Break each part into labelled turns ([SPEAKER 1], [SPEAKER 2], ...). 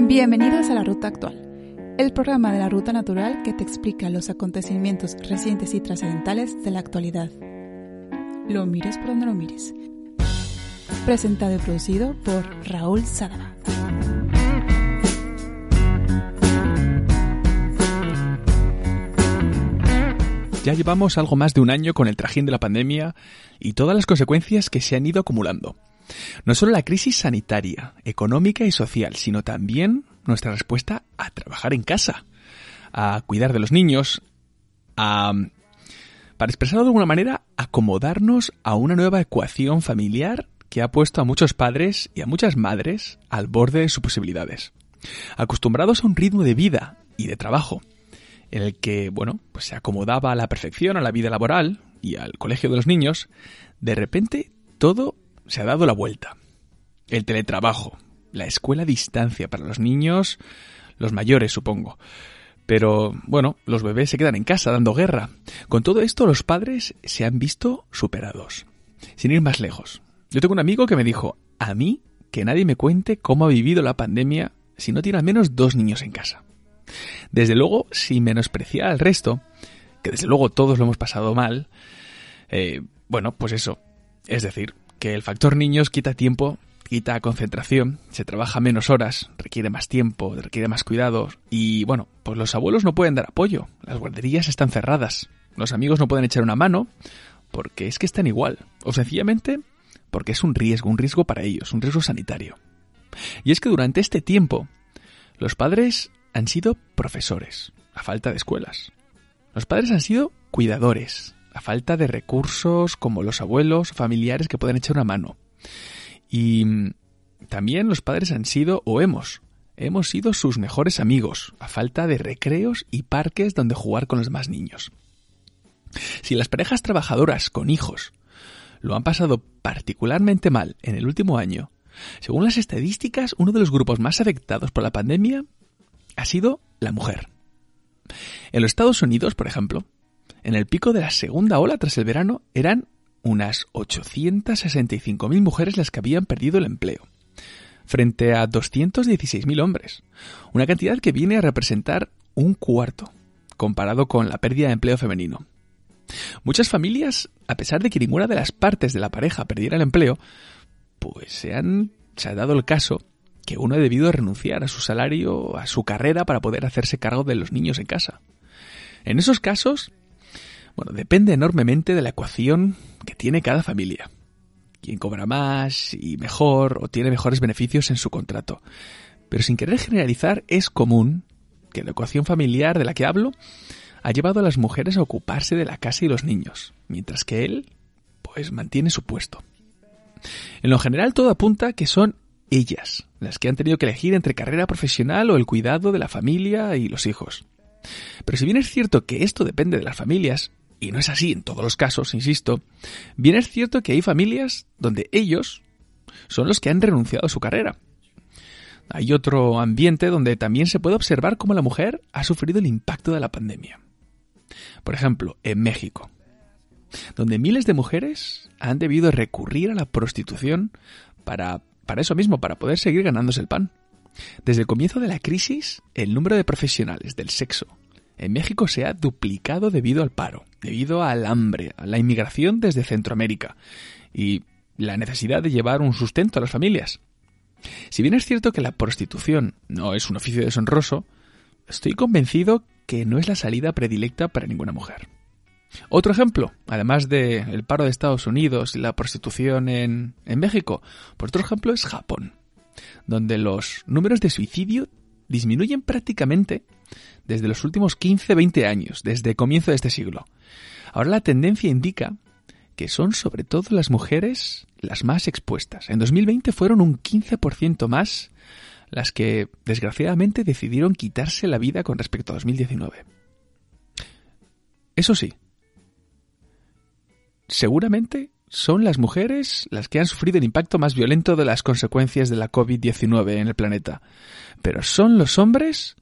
[SPEAKER 1] Bienvenidos a La Ruta Actual, el programa de la Ruta Natural que te explica los acontecimientos recientes y trascendentales de la actualidad. Lo mires por donde lo mires. Presentado y producido por Raúl Sadaba.
[SPEAKER 2] Ya llevamos algo más de un año con el trajín de la pandemia y todas las consecuencias que se han ido acumulando. No solo la crisis sanitaria, económica y social, sino también nuestra respuesta a trabajar en casa, a cuidar de los niños, a, para expresarlo de alguna manera, acomodarnos a una nueva ecuación familiar que ha puesto a muchos padres y a muchas madres al borde de sus posibilidades. Acostumbrados a un ritmo de vida y de trabajo en el que, bueno, pues se acomodaba a la perfección a la vida laboral y al colegio de los niños, de repente todo se ha dado la vuelta. El teletrabajo, la escuela a distancia para los niños, los mayores supongo. Pero bueno, los bebés se quedan en casa dando guerra. Con todo esto los padres se han visto superados. Sin ir más lejos. Yo tengo un amigo que me dijo, a mí que nadie me cuente cómo ha vivido la pandemia si no tiene al menos dos niños en casa. Desde luego, sin menospreciar al resto, que desde luego todos lo hemos pasado mal, eh, bueno, pues eso. Es decir, que el factor niños quita tiempo, quita concentración, se trabaja menos horas, requiere más tiempo, requiere más cuidados y bueno, pues los abuelos no pueden dar apoyo, las guarderías están cerradas, los amigos no pueden echar una mano porque es que están igual, o sencillamente porque es un riesgo, un riesgo para ellos, un riesgo sanitario. Y es que durante este tiempo los padres han sido profesores, a falta de escuelas. Los padres han sido cuidadores, a falta de recursos como los abuelos, familiares que pueden echar una mano. Y también los padres han sido o hemos hemos sido sus mejores amigos, a falta de recreos y parques donde jugar con los más niños. Si las parejas trabajadoras con hijos lo han pasado particularmente mal en el último año, según las estadísticas, uno de los grupos más afectados por la pandemia ha sido la mujer. En los Estados Unidos, por ejemplo, en el pico de la segunda ola tras el verano eran unas 865.000 mujeres las que habían perdido el empleo, frente a 216.000 hombres, una cantidad que viene a representar un cuarto, comparado con la pérdida de empleo femenino. Muchas familias, a pesar de que ninguna de las partes de la pareja perdiera el empleo, pues se, han, se ha dado el caso que uno ha debido renunciar a su salario, a su carrera para poder hacerse cargo de los niños en casa. En esos casos, bueno, depende enormemente de la ecuación que tiene cada familia. Quién cobra más y mejor o tiene mejores beneficios en su contrato. Pero sin querer generalizar, es común que la ecuación familiar de la que hablo ha llevado a las mujeres a ocuparse de la casa y los niños, mientras que él, pues mantiene su puesto. En lo general todo apunta que son ellas las que han tenido que elegir entre carrera profesional o el cuidado de la familia y los hijos. Pero si bien es cierto que esto depende de las familias, y no es así en todos los casos, insisto, bien es cierto que hay familias donde ellos son los que han renunciado a su carrera. Hay otro ambiente donde también se puede observar cómo la mujer ha sufrido el impacto de la pandemia. Por ejemplo, en México, donde miles de mujeres han debido recurrir a la prostitución para, para eso mismo, para poder seguir ganándose el pan. Desde el comienzo de la crisis, el número de profesionales del sexo en México se ha duplicado debido al paro, debido al hambre, a la inmigración desde Centroamérica y la necesidad de llevar un sustento a las familias. Si bien es cierto que la prostitución no es un oficio deshonroso, estoy convencido que no es la salida predilecta para ninguna mujer. Otro ejemplo, además del paro de Estados Unidos y la prostitución en, en México, por otro ejemplo es Japón, donde los números de suicidio disminuyen prácticamente desde los últimos 15-20 años, desde comienzo de este siglo. Ahora la tendencia indica que son sobre todo las mujeres las más expuestas. En 2020 fueron un 15% más las que desgraciadamente decidieron quitarse la vida con respecto a 2019. Eso sí, seguramente son las mujeres las que han sufrido el impacto más violento de las consecuencias de la COVID-19 en el planeta. Pero son los hombres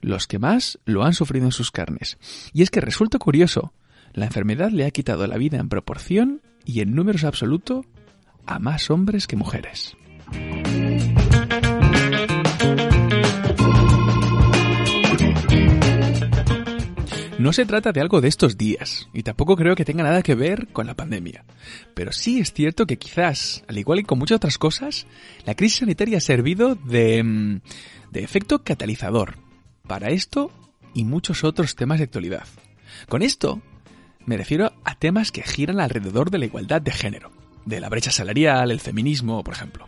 [SPEAKER 2] los que más lo han sufrido en sus carnes. Y es que resulta curioso, la enfermedad le ha quitado la vida en proporción y en números absoluto a más hombres que mujeres. No se trata de algo de estos días, y tampoco creo que tenga nada que ver con la pandemia. Pero sí es cierto que quizás, al igual que con muchas otras cosas, la crisis sanitaria ha servido de, mm, de efecto catalizador para esto y muchos otros temas de actualidad. Con esto me refiero a temas que giran alrededor de la igualdad de género, de la brecha salarial, el feminismo, por ejemplo.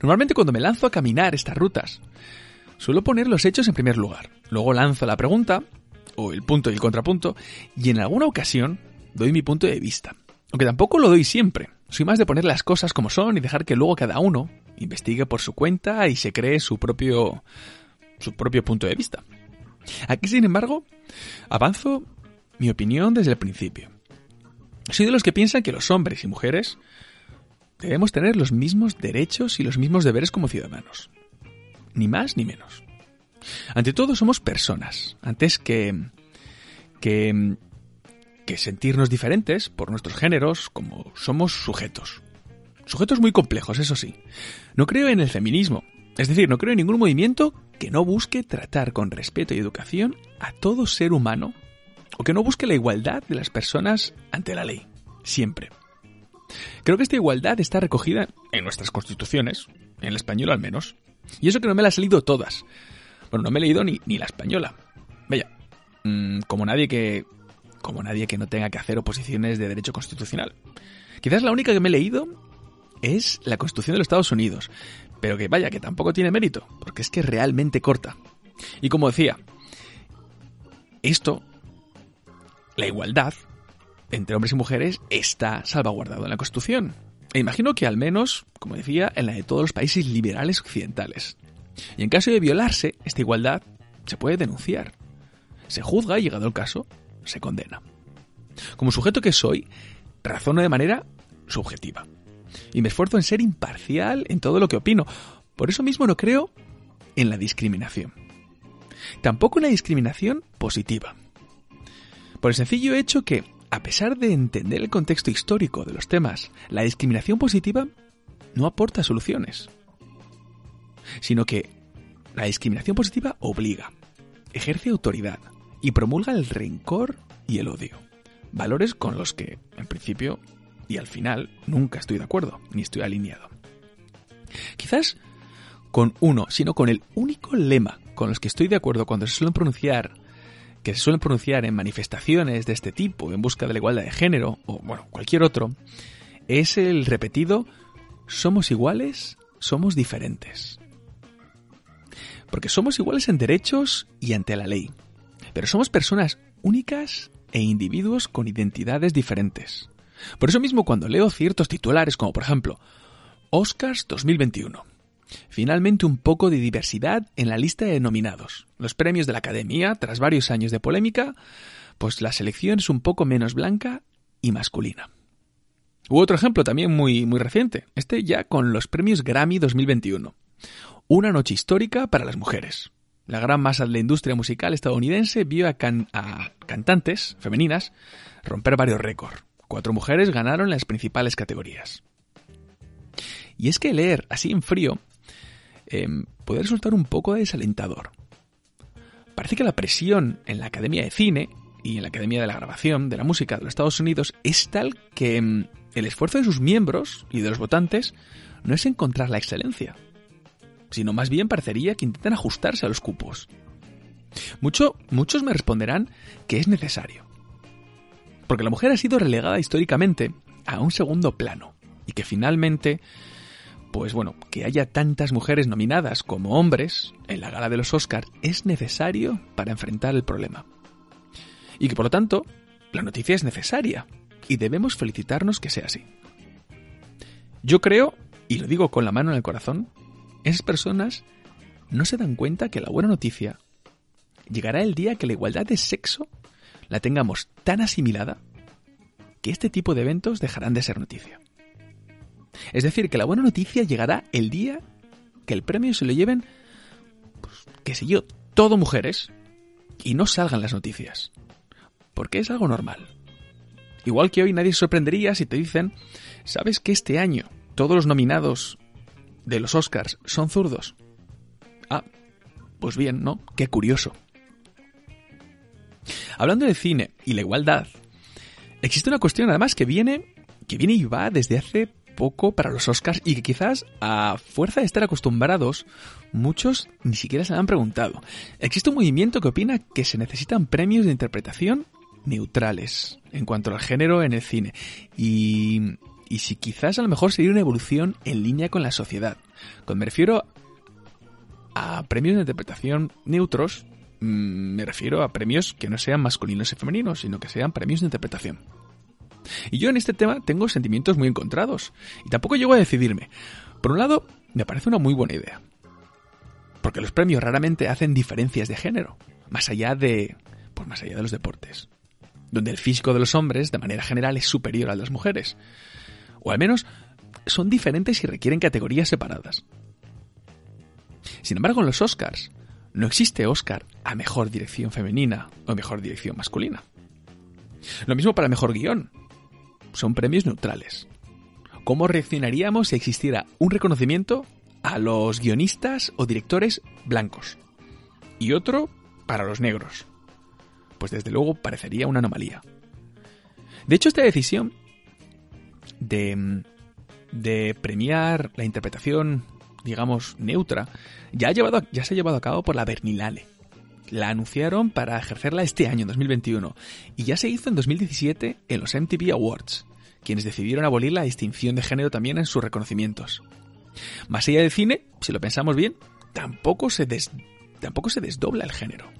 [SPEAKER 2] Normalmente cuando me lanzo a caminar estas rutas, suelo poner los hechos en primer lugar. Luego lanzo la pregunta, o el punto y el contrapunto, y en alguna ocasión doy mi punto de vista. Aunque tampoco lo doy siempre. Soy más de poner las cosas como son y dejar que luego cada uno investigue por su cuenta y se cree su propio su propio punto de vista. Aquí, sin embargo, avanzo mi opinión desde el principio. Soy de los que piensan que los hombres y mujeres debemos tener los mismos derechos y los mismos deberes como ciudadanos. Ni más ni menos. Ante todo somos personas, antes que, que, sentirnos diferentes por nuestros géneros, como somos sujetos. Sujetos muy complejos, eso sí. No creo en el feminismo, es decir, no creo en ningún movimiento que no busque tratar con respeto y educación a todo ser humano o que no busque la igualdad de las personas ante la ley. Siempre. Creo que esta igualdad está recogida en nuestras constituciones, en el español al menos. Y eso que no me las he leído todas. Bueno, no me he leído ni, ni la española. Vaya, mm, como nadie que. como nadie que no tenga que hacer oposiciones de derecho constitucional. Quizás la única que me he leído es la Constitución de los Estados Unidos. Pero que vaya, que tampoco tiene mérito, porque es que es realmente corta. Y como decía, esto la igualdad entre hombres y mujeres está salvaguardado en la Constitución. E imagino que al menos, como decía, en la de todos los países liberales occidentales. Y en caso de violarse esta igualdad, se puede denunciar. Se juzga y llegado el caso, se condena. Como sujeto que soy, razono de manera subjetiva. Y me esfuerzo en ser imparcial en todo lo que opino. Por eso mismo no creo en la discriminación. Tampoco en la discriminación positiva. Por el sencillo hecho que, a pesar de entender el contexto histórico de los temas, la discriminación positiva no aporta soluciones, sino que la discriminación positiva obliga, ejerce autoridad y promulga el rencor y el odio, valores con los que, en principio y al final, nunca estoy de acuerdo, ni estoy alineado. Quizás con uno, sino con el único lema con los que estoy de acuerdo cuando se suelen pronunciar que se suelen pronunciar en manifestaciones de este tipo en busca de la igualdad de género o bueno, cualquier otro, es el repetido somos iguales, somos diferentes. Porque somos iguales en derechos y ante la ley, pero somos personas únicas e individuos con identidades diferentes. Por eso mismo cuando leo ciertos titulares como por ejemplo Oscars 2021, Finalmente un poco de diversidad en la lista de nominados. Los premios de la Academia, tras varios años de polémica, pues la selección es un poco menos blanca y masculina. U otro ejemplo también muy, muy reciente, este ya con los premios Grammy 2021. Una noche histórica para las mujeres. La gran masa de la industria musical estadounidense vio a, a cantantes femeninas romper varios récords. Cuatro mujeres ganaron las principales categorías. Y es que leer así en frío Em, puede resultar un poco desalentador. Parece que la presión en la Academia de Cine y en la Academia de la Grabación de la Música de los Estados Unidos es tal que em, el esfuerzo de sus miembros y de los votantes no es encontrar la excelencia, sino más bien parecería que intentan ajustarse a los cupos. Mucho, muchos me responderán que es necesario, porque la mujer ha sido relegada históricamente a un segundo plano y que finalmente pues bueno, que haya tantas mujeres nominadas como hombres en la gala de los Oscars es necesario para enfrentar el problema. Y que por lo tanto, la noticia es necesaria y debemos felicitarnos que sea así. Yo creo, y lo digo con la mano en el corazón, esas personas no se dan cuenta que la buena noticia llegará el día que la igualdad de sexo la tengamos tan asimilada que este tipo de eventos dejarán de ser noticia. Es decir, que la buena noticia llegará el día que el premio se lo lleven, pues, qué sé yo, todo mujeres y no salgan las noticias. Porque es algo normal. Igual que hoy nadie se sorprendería si te dicen, ¿sabes que este año todos los nominados de los Oscars son zurdos? Ah, pues bien, ¿no? Qué curioso. Hablando de cine y la igualdad, existe una cuestión además que viene, que viene y va desde hace poco para los Oscars y que quizás a fuerza de estar acostumbrados muchos ni siquiera se han preguntado. Existe un movimiento que opina que se necesitan premios de interpretación neutrales en cuanto al género en el cine y, y si quizás a lo mejor sería una evolución en línea con la sociedad. Cuando me refiero a premios de interpretación neutros, mm, me refiero a premios que no sean masculinos y femeninos, sino que sean premios de interpretación. Y yo en este tema tengo sentimientos muy encontrados, y tampoco llego a decidirme. Por un lado, me parece una muy buena idea, porque los premios raramente hacen diferencias de género, más allá de, pues más allá de los deportes, donde el físico de los hombres, de manera general, es superior al de las mujeres, o al menos son diferentes y requieren categorías separadas. Sin embargo, en los Oscars no existe Oscar a mejor dirección femenina o mejor dirección masculina. Lo mismo para mejor guion. Son premios neutrales. ¿Cómo reaccionaríamos si existiera un reconocimiento a los guionistas o directores blancos y otro para los negros? Pues desde luego parecería una anomalía. De hecho, esta decisión de, de premiar la interpretación digamos, neutra, ya, ha llevado, ya se ha llevado a cabo por la Bernilale. La anunciaron para ejercerla este año, en 2021, y ya se hizo en 2017 en los MTV Awards, quienes decidieron abolir la distinción de género también en sus reconocimientos. Más allá del cine, si lo pensamos bien, tampoco se, tampoco se desdobla el género.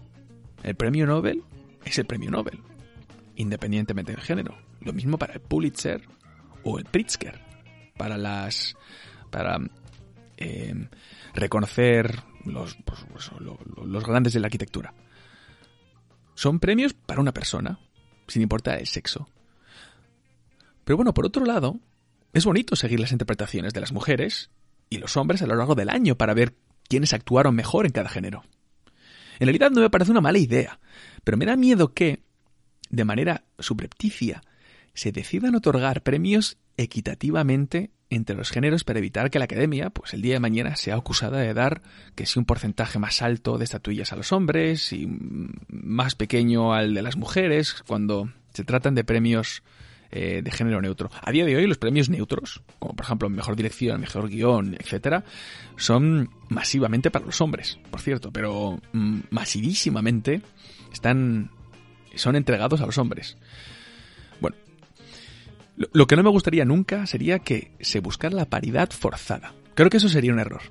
[SPEAKER 2] El premio Nobel es el premio Nobel, independientemente del género. Lo mismo para el Pulitzer o el Pritzker, para las para Em, reconocer los, pues, pues, los grandes de la arquitectura. Son premios para una persona, sin importar el sexo. Pero bueno, por otro lado, es bonito seguir las interpretaciones de las mujeres y los hombres a lo largo del año para ver quiénes actuaron mejor en cada género. En realidad no me parece una mala idea, pero me da miedo que, de manera subrepticia, se decidan otorgar premios equitativamente entre los géneros para evitar que la academia, pues el día de mañana, sea acusada de dar que si un porcentaje más alto de estatuillas a los hombres y más pequeño al de las mujeres, cuando se tratan de premios eh, de género neutro. A día de hoy los premios neutros, como por ejemplo mejor dirección, mejor guion, etcétera, son masivamente para los hombres, por cierto, pero mm, masivísimamente están son entregados a los hombres. Lo que no me gustaría nunca sería que se buscara la paridad forzada. Creo que eso sería un error.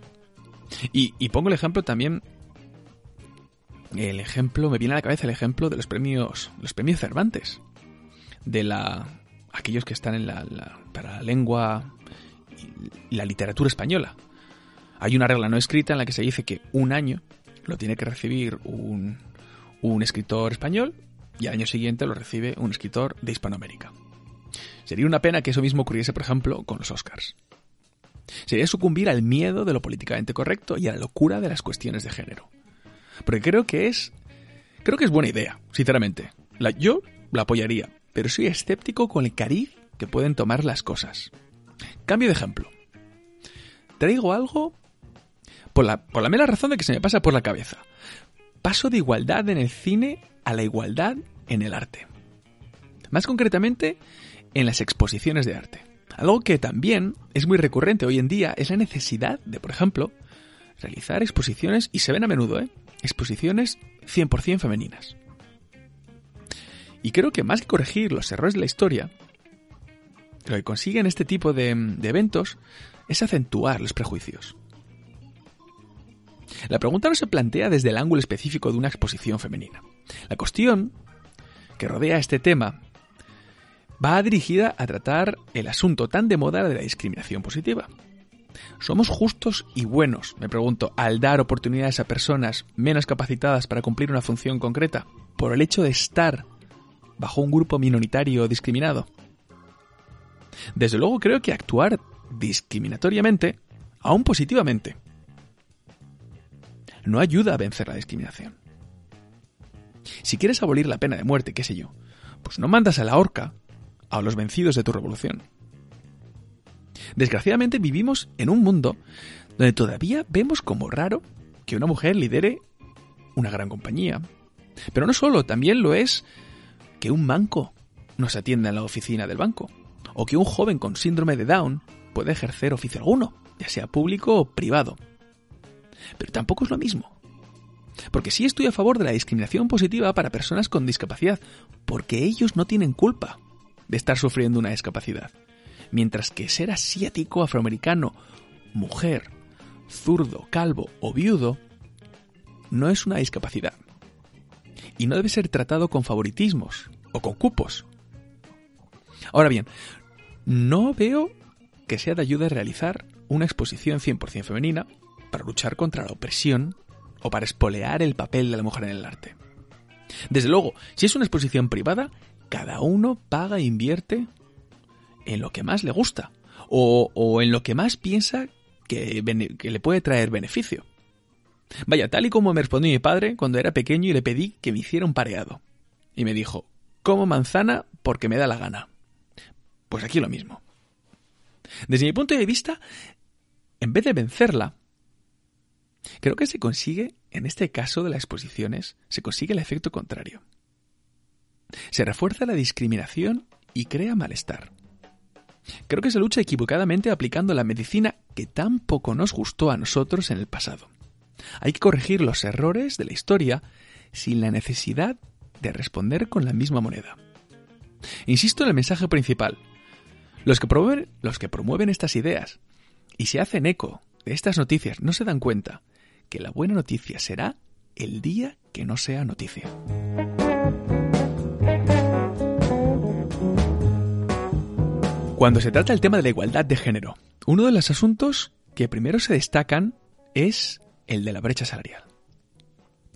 [SPEAKER 2] Y, pongo el ejemplo también. El ejemplo, me viene a la cabeza el ejemplo de los premios. Los premios Cervantes. De la. aquellos que están en la, para la lengua y la literatura española. Hay una regla no escrita en la que se dice que un año lo tiene que recibir un, un escritor español y al año siguiente lo recibe un escritor de Hispanoamérica. Sería una pena que eso mismo ocurriese, por ejemplo, con los Oscars. Sería sucumbir al miedo de lo políticamente correcto y a la locura de las cuestiones de género. Porque creo que es. Creo que es buena idea, sinceramente. Yo la apoyaría, pero soy escéptico con el cariz que pueden tomar las cosas. Cambio de ejemplo. Traigo algo por la mera razón de que se me pasa por la cabeza. Paso de igualdad en el cine a la igualdad en el arte. Más concretamente, en las exposiciones de arte. Algo que también es muy recurrente hoy en día es la necesidad de, por ejemplo, realizar exposiciones, y se ven a menudo, ¿eh? exposiciones 100% femeninas. Y creo que más que corregir los errores de la historia, lo que consiguen este tipo de, de eventos es acentuar los prejuicios. La pregunta no se plantea desde el ángulo específico de una exposición femenina. La cuestión que rodea este tema va dirigida a tratar el asunto tan de moda de la discriminación positiva. ¿Somos justos y buenos, me pregunto, al dar oportunidades a personas menos capacitadas para cumplir una función concreta por el hecho de estar bajo un grupo minoritario discriminado? Desde luego creo que actuar discriminatoriamente, aún positivamente, no ayuda a vencer la discriminación. Si quieres abolir la pena de muerte, qué sé yo, pues no mandas a la horca a los vencidos de tu revolución. Desgraciadamente vivimos en un mundo donde todavía vemos como raro que una mujer lidere una gran compañía, Pero no solo, también lo es que un banco nos atienda en la oficina del banco, o que un joven con síndrome de Down puede ejercer oficio alguno, ya sea público o privado. Pero tampoco es lo mismo. Porque sí estoy a favor de la discriminación positiva para personas con discapacidad, porque ellos no tienen culpa de estar sufriendo una discapacidad. Mientras que ser asiático, afroamericano, mujer, zurdo, calvo o viudo no es una discapacidad. Y no debe ser tratado con favoritismos o con cupos. Ahora bien, no veo que sea de ayuda realizar una exposición 100% femenina para luchar contra la opresión o para espolear el papel de la mujer en el arte. Desde luego, si es una exposición privada, cada uno paga e invierte en lo que más le gusta o, en lo que más piensa que, que le puede traer beneficio. Vaya, tal y como me respondió mi padre cuando era pequeño y le pedí que me hiciera un pareado. Y me dijo, como manzana porque me da la gana. Pues aquí lo mismo. Desde mi punto de vista, en vez de vencerla, creo que se consigue, en este caso de las exposiciones, se consigue el efecto contrario. Se refuerza la discriminación y crea malestar. Creo que se lucha equivocadamente aplicando la medicina que tan poco nos gustó a nosotros en el pasado. Hay que corregir los errores de la historia sin la necesidad de responder con la misma moneda. Insisto en el mensaje principal. Los que, promueven, los que promueven estas ideas y se hacen eco de estas noticias no se dan cuenta que la buena noticia será el día que no sea noticia. Cuando se trata del tema de la igualdad de género, uno de los asuntos que primero se destacan es el de la brecha salarial.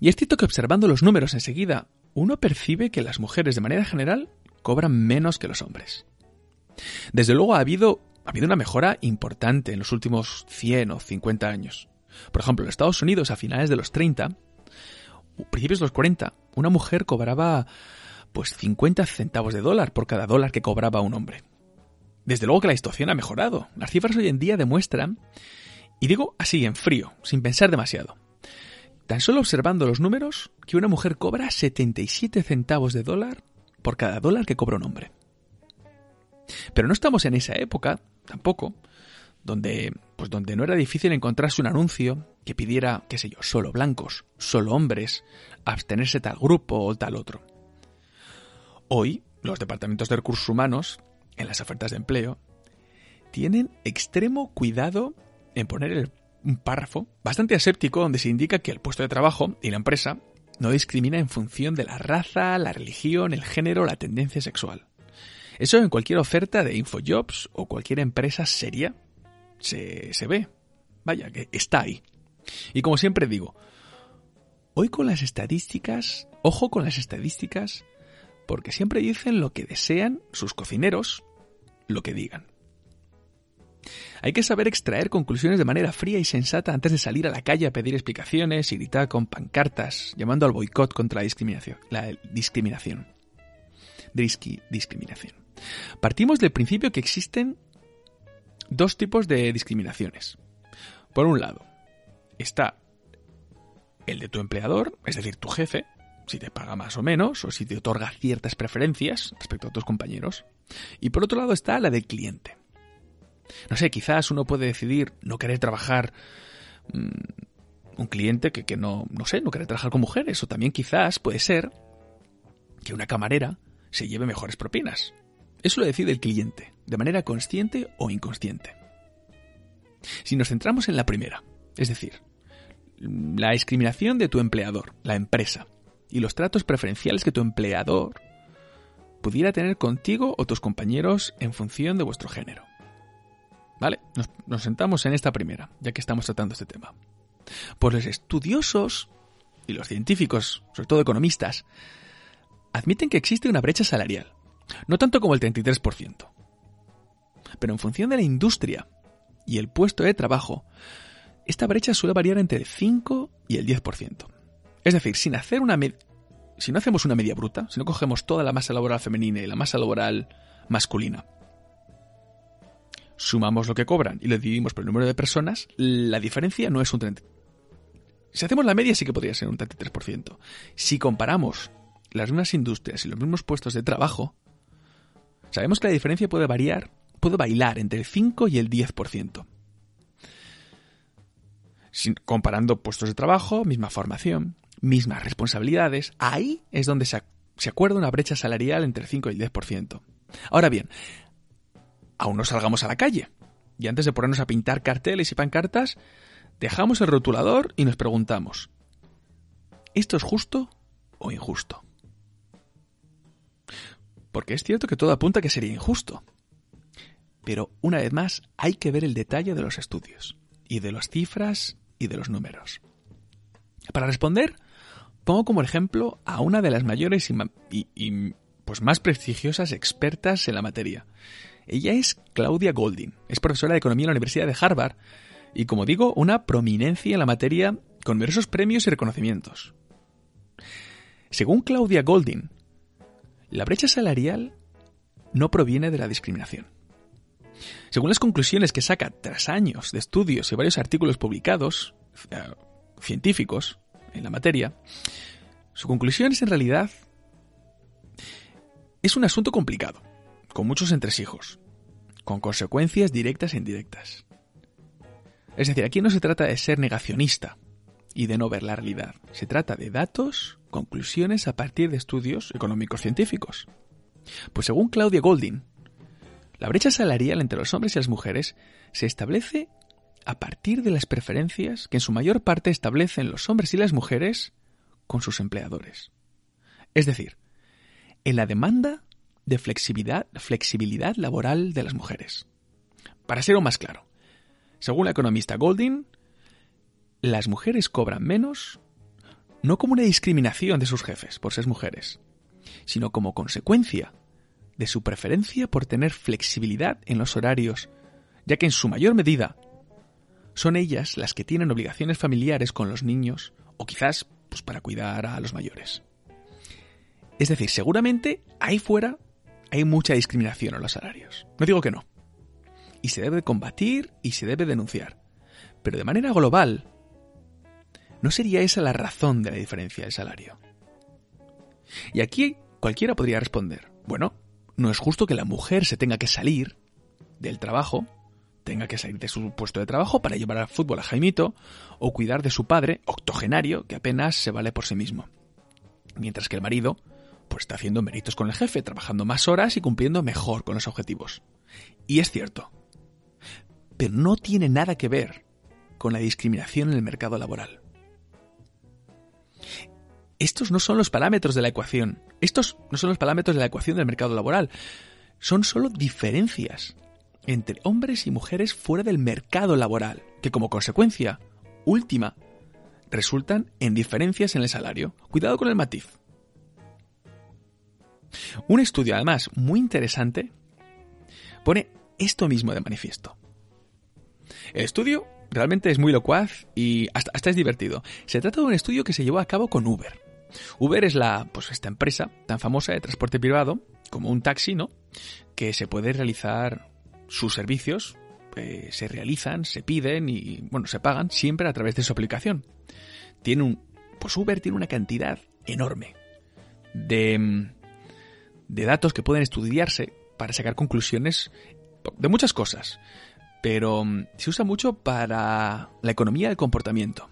[SPEAKER 2] Y es cierto que observando los números enseguida, uno percibe que las mujeres de manera general cobran menos que los hombres. Desde luego ha habido, ha habido una mejora importante en los últimos 100 o 50 años. Por ejemplo, en Estados Unidos, a finales de los 30, principios de los 40, una mujer cobraba pues 50 centavos de dólar por cada dólar que cobraba un hombre. Desde luego que la situación ha mejorado. Las cifras hoy en día demuestran, y digo así en frío, sin pensar demasiado, tan solo observando los números, que una mujer cobra 77 centavos de dólar por cada dólar que cobra un hombre. Pero no estamos en esa época, tampoco, donde, pues donde no era difícil encontrarse un anuncio que pidiera, qué sé yo, solo blancos, solo hombres, abstenerse tal grupo o tal otro. Hoy, los departamentos de recursos humanos, en las ofertas de empleo, tienen extremo cuidado en poner un párrafo bastante aséptico donde se indica que el puesto de trabajo y la empresa no discrimina en función de la raza, la religión, el género la tendencia sexual. Eso en cualquier oferta de InfoJobs o cualquier empresa seria se, se ve. Vaya, que está ahí. Y como siempre digo, hoy con las estadísticas, ojo con las estadísticas, porque siempre dicen lo que desean sus cocineros, lo que digan. Hay que saber extraer conclusiones de manera fría y sensata antes de salir a la calle a pedir explicaciones y gritar con pancartas, llamando al boicot contra la discriminación. La discriminación. discriminación. Partimos del principio que existen dos tipos de discriminaciones. Por un lado, está el de tu empleador, es decir, tu jefe, si te paga más o menos, o si te otorga ciertas preferencias respecto a tus compañeros. Y por otro lado está la del cliente. No sé, quizás uno puede decidir no querer trabajar mm, un cliente que, no, no sé, no quiere trabajar con mujeres. O también quizás puede ser que una camarera se lleve mejores propinas. Eso lo decide el cliente, de manera consciente o inconsciente. Si nos centramos en la primera, es decir, la discriminación de tu empleador, la empresa, y los tratos preferenciales que tu empleador pudiera tener contigo o tus compañeros en función de vuestro género. ¿Vale? Nos, sentamos en esta primera, ya que estamos tratando este tema. Pues los estudiosos y los científicos, sobre todo economistas, admiten que existe una brecha salarial, no tanto como el 33%, pero en función de la industria y el puesto de trabajo, esta brecha suele variar entre el 5 y el 10%. Es decir, sin hacer una si no hacemos una media bruta, si no cogemos toda la masa laboral femenina y la masa laboral masculina, sumamos lo que cobran y lo dividimos por el número de personas, la diferencia no es un 30. Si hacemos la media sí que podría ser un 33%. Si comparamos las mismas industrias y los mismos puestos de trabajo, sabemos que la diferencia puede variar, puede bailar entre el 5 y el 10%. comparando puestos de trabajo, misma formación, mismas responsabilidades, ahí es donde se, se acuerda una brecha salarial entre el 5 y el 10%. Ahora bien, aún no salgamos a la calle. Y antes de ponernos a pintar carteles y pancartas, dejamos el rotulador y nos preguntamos, ¿esto es justo o injusto? Porque es cierto que todo apunta a que sería injusto. Pero, una vez más, hay que ver el detalle de los estudios, y de las cifras y de los números. Para responder, pongo como ejemplo a una de las mayores y, pues más prestigiosas expertas en la materia. Ella es Claudia Goldin, es profesora de economía en la Universidad de Harvard y, como digo, una prominencia en la materia con numerosos premios y reconocimientos. Según Claudia Goldin, la brecha salarial no proviene de la discriminación. Según las conclusiones que saca tras años de estudios y varios artículos publicados, eh, científicos, en la materia, su conclusión es en realidad es un asunto complicado, con muchos entresijos, con consecuencias directas e indirectas. Es decir, aquí no se trata de ser negacionista y de no ver la realidad, se trata de datos, conclusiones a partir de estudios económicos científicos. Pues según Claudia Goldin, la brecha salarial entre los hombres y las mujeres se establece a partir de las preferencias que en su mayor parte establecen los hombres y las mujeres con sus empleadores. Es decir, en la demanda de flexibilidad, laboral de las mujeres. Para ser más claro, según la economista Golding, las mujeres cobran menos no como una discriminación de sus jefes por ser mujeres, sino como consecuencia de su preferencia por tener flexibilidad en los horarios, ya que en su mayor medida son ellas las que tienen obligaciones familiares con los niños o quizás pues, para cuidar a los mayores. Es decir, seguramente ahí fuera hay mucha discriminación en los salarios. No digo que no. Y se debe combatir y se debe denunciar. Pero de manera global, ¿no sería esa la razón de la diferencia del salario? Y aquí cualquiera podría responder, bueno, no es justo que la mujer se tenga que salir del trabajo, tenga que salir de su puesto de trabajo para llevar al fútbol a Jaimito o cuidar de su padre, octogenario, que apenas se vale por sí mismo. Mientras que el marido pues está haciendo méritos con el jefe, trabajando más horas y cumpliendo mejor con los objetivos. Y es cierto. Pero no tiene nada que ver con la discriminación en el mercado laboral. Estos no son los parámetros de la ecuación. Estos no son los parámetros de la ecuación del mercado laboral. Son solo diferencias entre hombres y mujeres fuera del mercado laboral, que como consecuencia última resultan en diferencias en el salario. Cuidado con el matiz. Un estudio, además, muy interesante, pone esto mismo de manifiesto. El estudio realmente es muy locuaz y hasta, es divertido. Se trata de un estudio que se llevó a cabo con Uber. Uber es la, pues esta empresa tan famosa de transporte privado, como un taxi, ¿no? Que se puede realizar sus servicios, eh, se realizan, se piden y, bueno, se pagan siempre a través de su aplicación. Tiene un, pues Uber tiene una cantidad enorme de, mm, de datos que pueden estudiarse para sacar conclusiones de muchas cosas, pero mm, se usa mucho para la economía del comportamiento.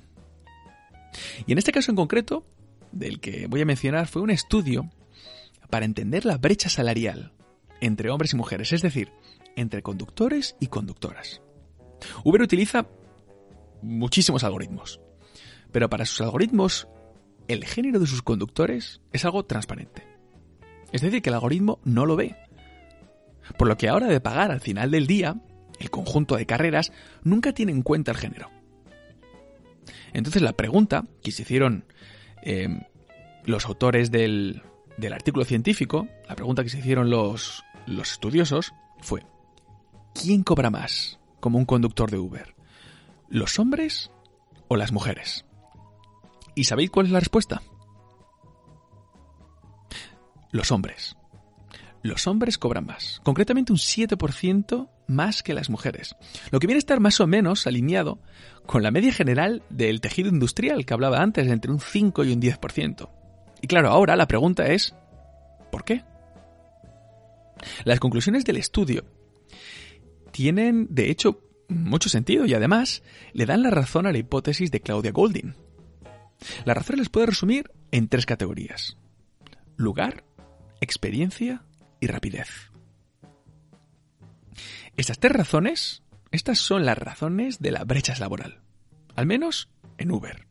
[SPEAKER 2] Y en este caso en concreto, del que voy a mencionar, fue un estudio para entender la brecha salarial entre hombres y mujeres, es decir, entre conductores y conductoras. Uber utiliza muchísimos algoritmos, pero para sus algoritmos, el género de sus conductores es algo transparente. Es decir, que el algoritmo no lo ve. Por lo que ahora de pagar al final del día, el conjunto de carreras nunca tiene en cuenta el género. Entonces la pregunta que se hicieron em, los autores del, artículo científico, la pregunta que se hicieron los, los estudiosos fue, ¿quién cobra más como un conductor de Uber? ¿Los hombres o las mujeres? ¿Y sabéis cuál es la respuesta? los hombres. los hombres cobran más, concretamente un 7% más que las mujeres, lo que viene a estar más o menos alineado con la media general del tejido industrial que hablaba antes, entre un 5 y un 10%. Y claro, ahora la pregunta es, ¿por qué? Las conclusiones del estudio tienen, de hecho, mucho sentido y además le dan la razón a la hipótesis de Claudia Golding. La razón las puede resumir en tres categorías. Lugar, experiencia y rapidez. Estas tres razones, estas son las razones de la brecha laboral, al menos en Uber.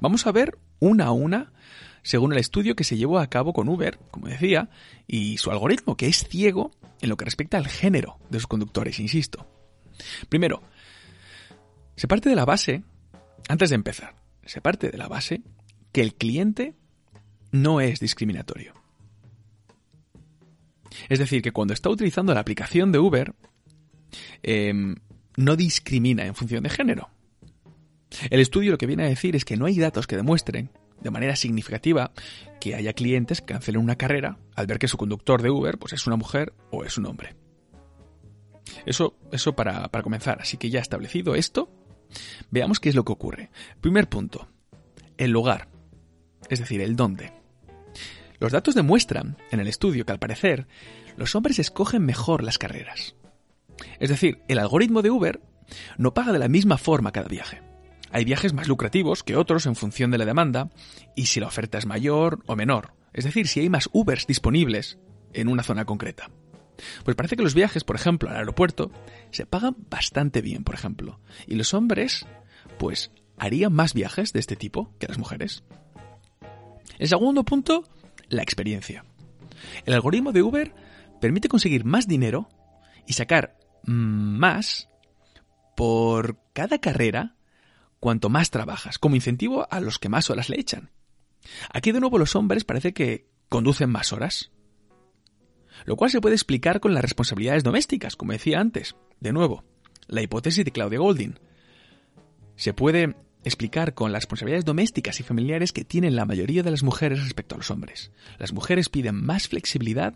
[SPEAKER 2] Vamos a ver una a una según el estudio que se llevó a cabo con Uber, como decía, y su algoritmo, que es ciego en lo que respecta al género de sus conductores, insisto. Primero, se parte de la base, antes de empezar, se parte de la base que el cliente no es discriminatorio. Es decir, que cuando está utilizando la aplicación de Uber, em, no discrimina en función de género. El estudio lo que viene a decir es que no hay datos que demuestren de manera significativa que haya clientes que cancelen una carrera al ver que su conductor de Uber pues, es una mujer o es un hombre. Eso, eso para, para comenzar. Así que ya establecido esto, veamos qué es lo que ocurre. Primer punto, el lugar, es decir, el dónde. Los datos demuestran en el estudio que al parecer los hombres escogen mejor las carreras. Es decir, el algoritmo de Uber no paga de la misma forma cada viaje. Hay viajes más lucrativos que otros en función de la demanda y si la oferta es mayor o menor. Es decir, si hay más Ubers disponibles en una zona concreta. Pues parece que los viajes, por ejemplo, al aeropuerto, se pagan bastante bien, por ejemplo. Y los hombres, pues, harían más viajes de este tipo que las mujeres. El segundo punto la experiencia. El algoritmo de Uber permite conseguir más dinero y sacar más por cada carrera cuanto más trabajas, como incentivo a los que más horas le echan. Aquí de nuevo los hombres parece que conducen más horas. Lo cual se puede explicar con las responsabilidades domésticas, como decía antes. De nuevo, la hipótesis de Claudia Golding. Se puede explicar con las responsabilidades domésticas y familiares que tienen la mayoría de las mujeres respecto a los hombres. Las mujeres piden más flexibilidad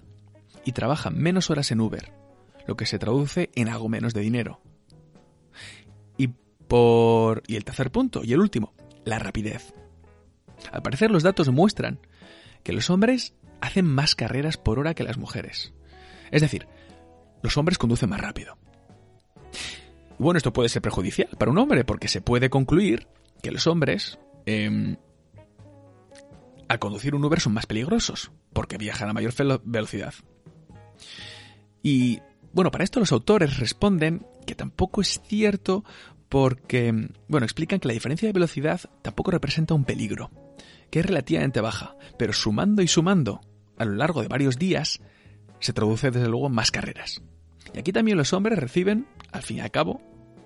[SPEAKER 2] y trabajan menos horas en Uber, lo que se traduce en algo menos de dinero. Y por y el tercer punto y el último, la rapidez. Al parecer los datos muestran que los hombres hacen más carreras por hora que las mujeres. Es decir, los hombres conducen más rápido. Bueno, esto puede ser perjudicial para un hombre porque se puede concluir que los hombres, em, al conducir un Uber, son más peligrosos porque viajan a mayor velocidad. Y bueno, para esto los autores responden que tampoco es cierto porque, bueno, explican que la diferencia de velocidad tampoco representa un peligro, que es relativamente baja, pero sumando y sumando a lo largo de varios días, se traduce desde luego en más carreras. Y aquí también los hombres reciben, al fin y al cabo,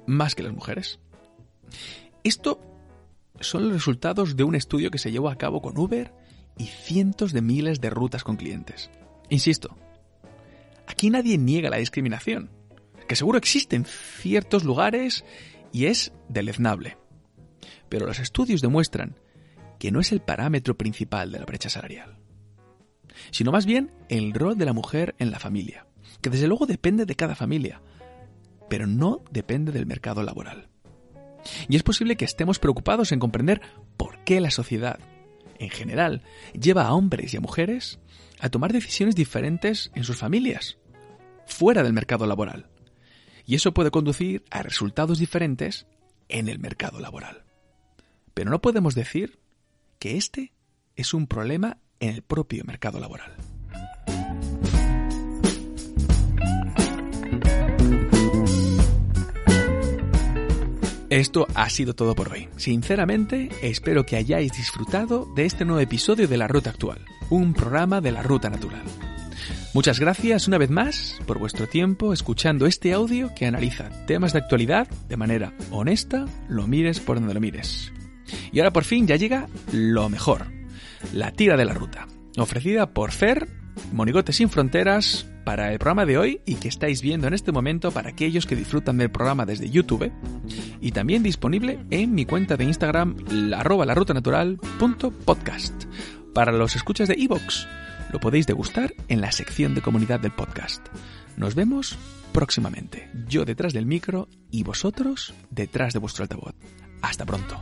[SPEAKER 2] más que las mujeres. Esto son los resultados de un estudio que se llevó a cabo con Uber y cientos de miles de rutas con clientes. Insisto, aquí nadie niega la discriminación, que seguro existe en ciertos lugares y es deleznable. Pero los estudios demuestran que no es el parámetro principal de la brecha salarial, sino más bien el rol de la mujer en la familia, que desde luego depende de cada familia, pero no depende del mercado laboral. Y es posible que estemos preocupados en comprender por qué la sociedad, en general, lleva a hombres y a mujeres a tomar decisiones diferentes en sus familias, fuera del mercado laboral. Y eso puede conducir a resultados diferentes en el mercado laboral. Pero no podemos decir que este es un problema en el propio mercado laboral. Esto ha sido todo por hoy. Sinceramente, espero que hayáis disfrutado de este nuevo episodio de La Ruta Actual, un programa de la Ruta Natural. Muchas gracias una vez más por vuestro tiempo escuchando este audio que analiza temas de actualidad de manera honesta, lo mires por donde lo mires. Y ahora por fin ya llega lo mejor, la tira de la ruta, ofrecida por Fer, Monigote sin Fronteras, para el programa de hoy y que estáis viendo en este momento para aquellos que disfrutan del programa desde YouTube y también disponible en mi cuenta de Instagram la ruta natural podcast. Para los escuchas de Evox Lo podéis degustar en la sección de comunidad del podcast. Nos vemos próximamente, yo detrás del micro y vosotros detrás de vuestro altavoz. Hasta pronto.